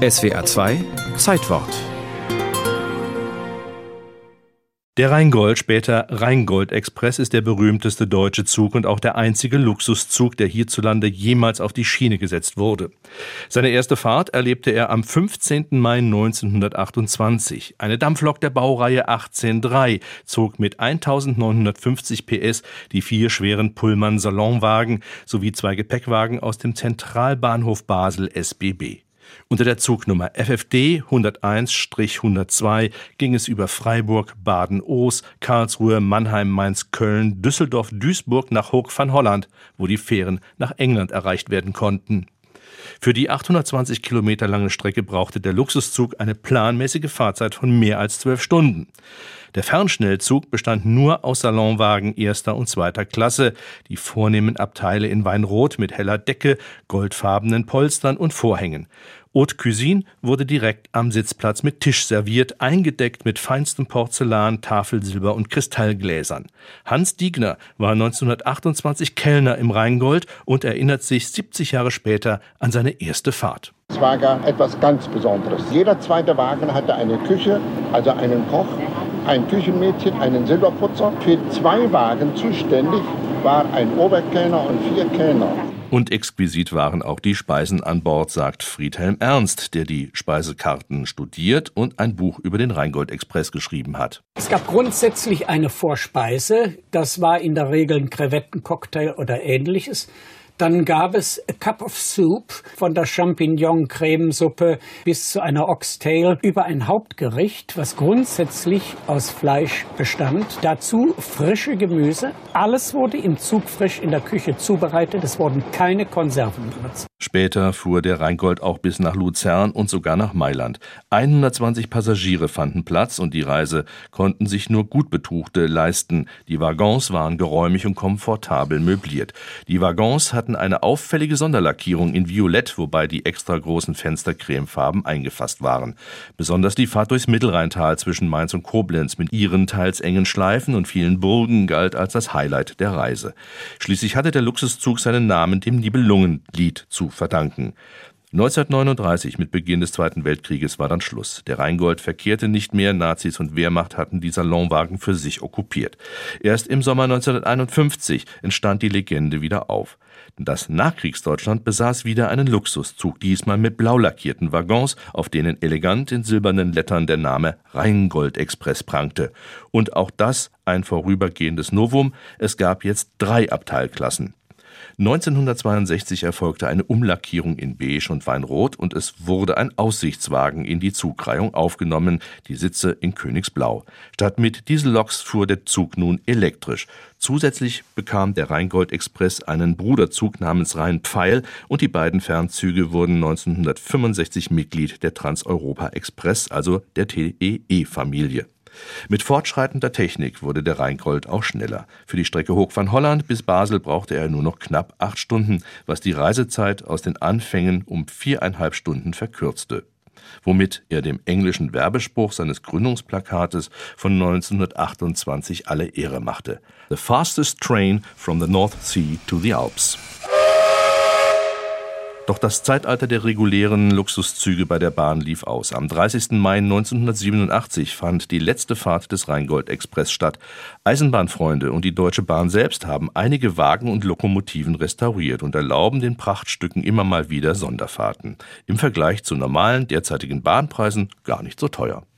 SWR 2 Zeitwort Der Rheingold, später Rheingold Express, ist der berühmteste deutsche Zug und auch der einzige Luxuszug, der hierzulande jemals auf die Schiene gesetzt wurde. Seine erste Fahrt erlebte er am 15. Mai 1928. Eine Dampflok der Baureihe 1803 zog mit 1950 PS die vier schweren Pullman Salonwagen sowie zwei Gepäckwagen aus dem Zentralbahnhof Basel SBB. Unter der Zugnummer FFD 101-102 ging es über Freiburg, Baden-Oos, Karlsruhe, Mannheim, Mainz, Köln, Düsseldorf, Duisburg nach Hoog van Holland, wo die Fähren nach England erreicht werden konnten. Für die 820 Kilometer lange Strecke brauchte der Luxuszug eine planmäßige Fahrzeit von mehr als zwölf Stunden. Der Fernschnellzug bestand nur aus Salonwagen erster und zweiter Klasse, die vornehmen Abteile in Weinrot mit heller Decke, goldfarbenen Polstern und Vorhängen. Haute Cuisine wurde direkt am Sitzplatz mit Tisch serviert, eingedeckt mit feinstem Porzellan, Tafelsilber und Kristallgläsern. Hans Diegner war 1928 Kellner im Rheingold und erinnert sich 70 Jahre später an seine erste Fahrt. Es war gar etwas ganz Besonderes. Jeder zweite Wagen hatte eine Küche, also einen Koch, ein Küchenmädchen, einen Silberputzer. Für zwei Wagen zuständig war ein Oberkellner und vier Kellner. Und exquisit waren auch die Speisen an Bord, sagt Friedhelm Ernst, der die Speisekarten studiert und ein Buch über den Rheingold-Express geschrieben hat. Es gab grundsätzlich eine Vorspeise. Das war in der Regel ein Krevettencocktail oder ähnliches. Dann gab es A Cup of Soup von der Champignon-Cremesuppe bis zu einer Oxtail über ein Hauptgericht, was grundsätzlich aus Fleisch bestand. Dazu frische Gemüse. Alles wurde im Zug frisch in der Küche zubereitet. Es wurden keine Konserven benutzt. Später fuhr der Rheingold auch bis nach Luzern und sogar nach Mailand. 120 Passagiere fanden Platz und die Reise konnten sich nur gut Betuchte leisten. Die Waggons waren geräumig und komfortabel möbliert. Die Waggons hatten eine auffällige Sonderlackierung in Violett, wobei die extra großen Fenster cremefarben eingefasst waren. Besonders die Fahrt durchs Mittelrheintal zwischen Mainz und Koblenz mit ihren teils engen Schleifen und vielen Burgen galt als das Highlight der Reise. Schließlich hatte der Luxuszug seinen Namen dem Nibelungenlied zu verdanken. 1939, mit Beginn des Zweiten Weltkrieges, war dann Schluss. Der Rheingold verkehrte nicht mehr, Nazis und Wehrmacht hatten die Salonwagen für sich okkupiert. Erst im Sommer 1951 entstand die Legende wieder auf. Das Nachkriegsdeutschland besaß wieder einen Luxuszug, diesmal mit blau lackierten Waggons, auf denen elegant in silbernen Lettern der Name Rheingold-Express prangte. Und auch das ein vorübergehendes Novum, es gab jetzt drei Abteilklassen. 1962 erfolgte eine Umlackierung in Beige und Weinrot und es wurde ein Aussichtswagen in die Zugreihung aufgenommen, die Sitze in Königsblau. Statt mit Dieselloks fuhr der Zug nun elektrisch. Zusätzlich bekam der Rheingold Express einen Bruderzug namens Rhein-Pfeil und die beiden Fernzüge wurden 1965 Mitglied der Transeuropa Express, also der TEE-Familie. Mit fortschreitender Technik wurde der Rheingold auch schneller. Für die Strecke Hoch van Holland bis Basel brauchte er nur noch knapp acht Stunden, was die Reisezeit aus den Anfängen um viereinhalb Stunden verkürzte womit er dem englischen Werbespruch seines Gründungsplakates von 1928 alle Ehre machte. The fastest train from the North Sea to the Alps. Doch das Zeitalter der regulären Luxuszüge bei der Bahn lief aus. Am 30. Mai 1987 fand die letzte Fahrt des Rheingold-Express statt. Eisenbahnfreunde und die Deutsche Bahn selbst haben einige Wagen und Lokomotiven restauriert und erlauben den Prachtstücken immer mal wieder Sonderfahrten. Im Vergleich zu normalen derzeitigen Bahnpreisen gar nicht so teuer.